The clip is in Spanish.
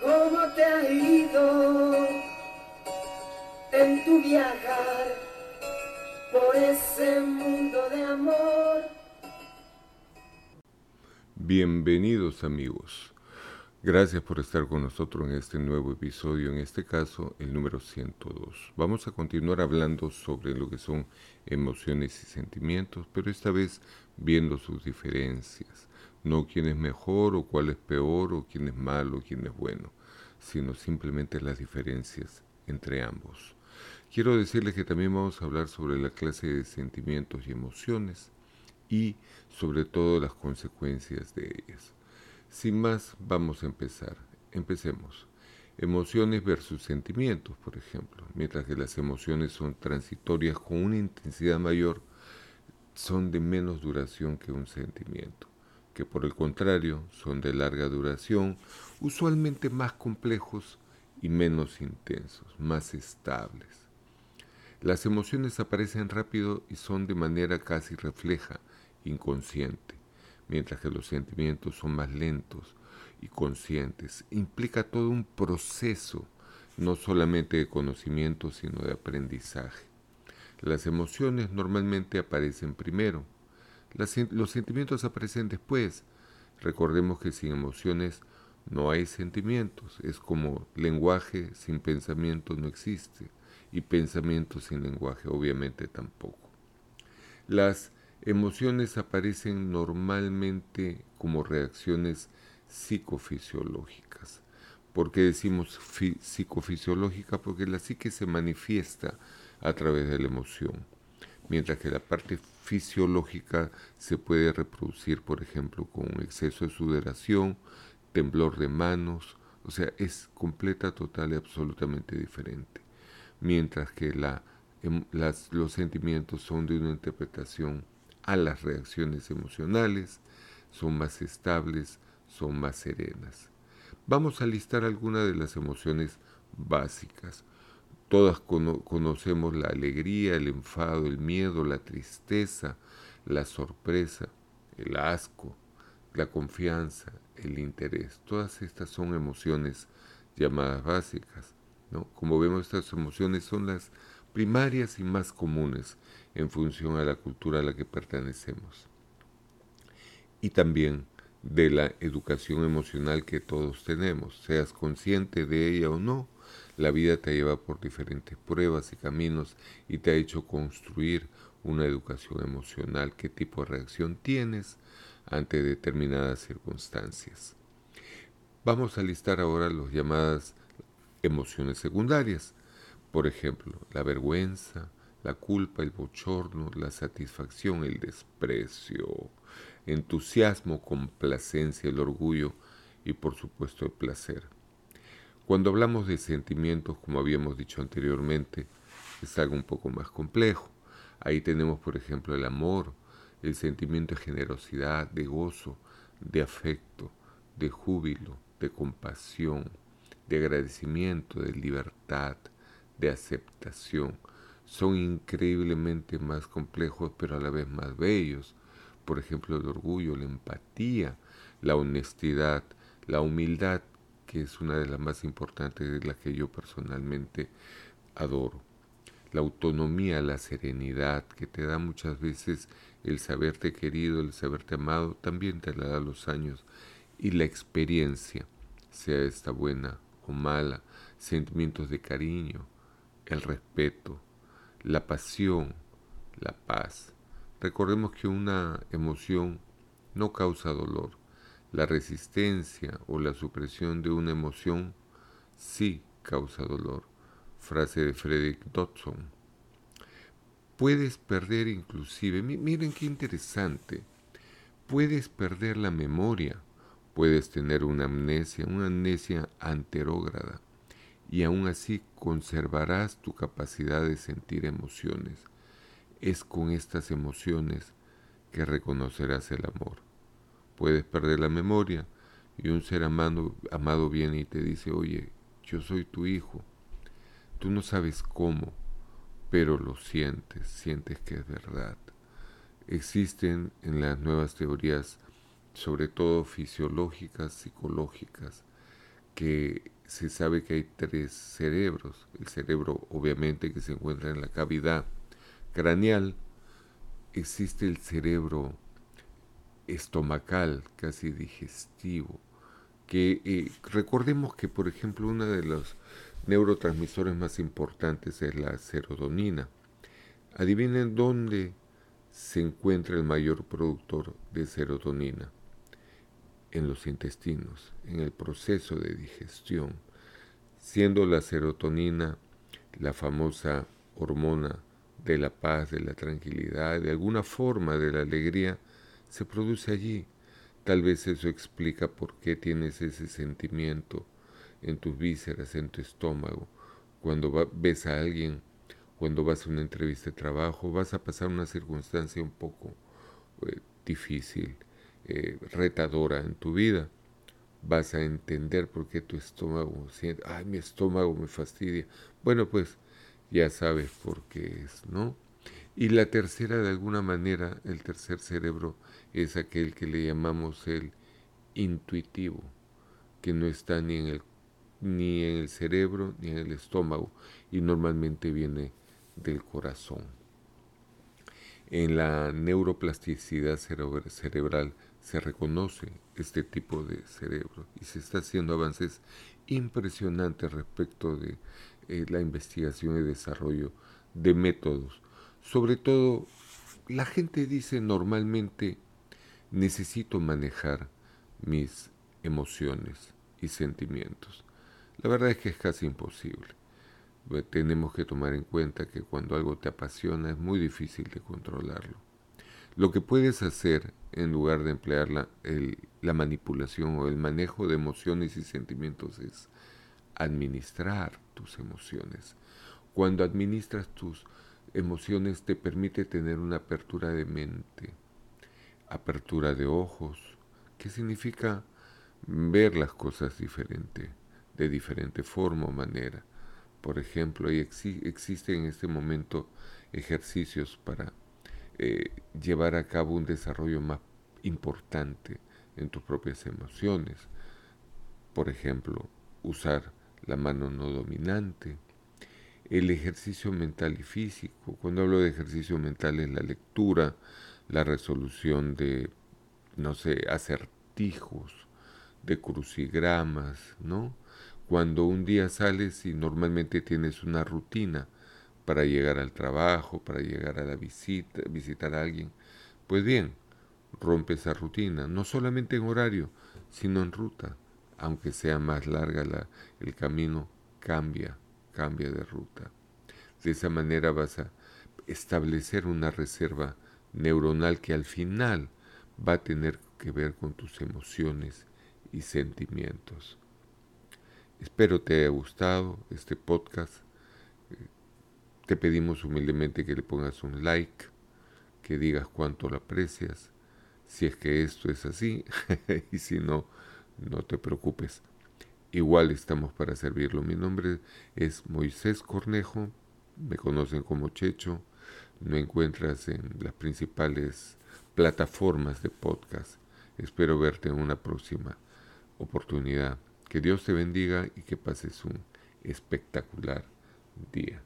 Cómo te ha ido en tu viajar por ese mundo de amor. Bienvenidos amigos. Gracias por estar con nosotros en este nuevo episodio, en este caso el número 102. Vamos a continuar hablando sobre lo que son emociones y sentimientos, pero esta vez viendo sus diferencias, no quién es mejor o cuál es peor o quién es malo o quién es bueno, sino simplemente las diferencias entre ambos. Quiero decirles que también vamos a hablar sobre la clase de sentimientos y emociones y sobre todo las consecuencias de ellas. Sin más, vamos a empezar. Empecemos. Emociones versus sentimientos, por ejemplo. Mientras que las emociones son transitorias con una intensidad mayor, son de menos duración que un sentimiento, que por el contrario son de larga duración, usualmente más complejos y menos intensos, más estables. Las emociones aparecen rápido y son de manera casi refleja, inconsciente, mientras que los sentimientos son más lentos y conscientes. Implica todo un proceso, no solamente de conocimiento, sino de aprendizaje. Las emociones normalmente aparecen primero, los sentimientos aparecen después. Recordemos que sin emociones no hay sentimientos, es como lenguaje sin pensamiento no existe y pensamiento sin lenguaje obviamente tampoco. Las Emociones aparecen normalmente como reacciones psicofisiológicas. ¿Por qué decimos psicofisiológica? Porque la psique se manifiesta a través de la emoción, mientras que la parte fisiológica se puede reproducir, por ejemplo, con un exceso de sudoración, temblor de manos, o sea, es completa, total y absolutamente diferente. Mientras que la, em, los sentimientos son de una interpretación a las reacciones emocionales, son más estables, son más serenas. Vamos a listar algunas de las emociones básicas. Todas conocemos la alegría, el enfado, el miedo, la tristeza, la sorpresa, el asco, la confianza, el interés. Todas estas son emociones llamadas básicas. ¿no? Como vemos, estas emociones son las primarias y más comunes en función a la cultura a la que pertenecemos. Y también de la educación emocional que todos tenemos, seas consciente de ella o no, la vida te lleva por diferentes pruebas y caminos y te ha hecho construir una educación emocional, qué tipo de reacción tienes ante determinadas circunstancias. Vamos a listar ahora las llamadas emociones secundarias, por ejemplo, la vergüenza, la culpa, el bochorno, la satisfacción, el desprecio, entusiasmo, complacencia, el orgullo y por supuesto el placer. Cuando hablamos de sentimientos, como habíamos dicho anteriormente, es algo un poco más complejo. Ahí tenemos, por ejemplo, el amor, el sentimiento de generosidad, de gozo, de afecto, de júbilo, de compasión, de agradecimiento, de libertad, de aceptación, son increíblemente más complejos, pero a la vez más bellos. Por ejemplo, el orgullo, la empatía, la honestidad, la humildad, que es una de las más importantes de las que yo personalmente adoro. La autonomía, la serenidad, que te da muchas veces el saberte querido, el saberte amado, también te la da los años. Y la experiencia, sea esta buena o mala, sentimientos de cariño, el respeto, la pasión, la paz. Recordemos que una emoción no causa dolor. La resistencia o la supresión de una emoción sí causa dolor. Frase de Frederick Dodson. Puedes perder inclusive, miren qué interesante, puedes perder la memoria, puedes tener una amnesia, una amnesia anterógrada y aún así conservarás tu capacidad de sentir emociones. Es con estas emociones que reconocerás el amor. Puedes perder la memoria y un ser amado, amado viene y te dice, oye, yo soy tu hijo. Tú no sabes cómo, pero lo sientes, sientes que es verdad. Existen en las nuevas teorías sobre todo fisiológicas, psicológicas, que se sabe que hay tres cerebros. El cerebro obviamente que se encuentra en la cavidad craneal. Existe el cerebro estomacal, casi digestivo, que eh, recordemos que por ejemplo uno de los neurotransmisores más importantes es la serotonina. Adivinen dónde se encuentra el mayor productor de serotonina en los intestinos, en el proceso de digestión, siendo la serotonina la famosa hormona de la paz, de la tranquilidad, de alguna forma de la alegría, se produce allí. Tal vez eso explica por qué tienes ese sentimiento en tus vísceras, en tu estómago. Cuando ves a alguien, cuando vas a una entrevista de trabajo, vas a pasar una circunstancia un poco eh, difícil eh, retadora en tu vida, vas a entender por qué tu estómago siente, ay, mi estómago me fastidia. Bueno, pues ya sabes por qué es, ¿no? Y la tercera, de alguna manera, el tercer cerebro es aquel que le llamamos el intuitivo, que no está ni en el, ni en el cerebro ni en el estómago y normalmente viene del corazón. En la neuroplasticidad cerebral se reconoce este tipo de cerebro y se está haciendo avances impresionantes respecto de eh, la investigación y desarrollo de métodos. Sobre todo, la gente dice normalmente, necesito manejar mis emociones y sentimientos. La verdad es que es casi imposible. Tenemos que tomar en cuenta que cuando algo te apasiona es muy difícil de controlarlo. Lo que puedes hacer en lugar de emplear la, la manipulación o el manejo de emociones y sentimientos es administrar tus emociones. Cuando administras tus emociones te permite tener una apertura de mente, apertura de ojos, que significa ver las cosas diferente, de diferente forma o manera. Por ejemplo, existen en este momento ejercicios para eh, llevar a cabo un desarrollo más importante en tus propias emociones. Por ejemplo, usar la mano no dominante, el ejercicio mental y físico. Cuando hablo de ejercicio mental es la lectura, la resolución de, no sé, acertijos, de crucigramas, ¿no? Cuando un día sales y normalmente tienes una rutina, para llegar al trabajo, para llegar a la visita, visitar a alguien. Pues bien, rompe esa rutina, no solamente en horario, sino en ruta. Aunque sea más larga la, el camino, cambia, cambia de ruta. De esa manera vas a establecer una reserva neuronal que al final va a tener que ver con tus emociones y sentimientos. Espero te haya gustado este podcast te pedimos humildemente que le pongas un like, que digas cuánto lo aprecias, si es que esto es así, y si no, no te preocupes. Igual estamos para servirlo. Mi nombre es Moisés Cornejo, me conocen como Checho, me encuentras en las principales plataformas de podcast. Espero verte en una próxima oportunidad. Que Dios te bendiga y que pases un espectacular día.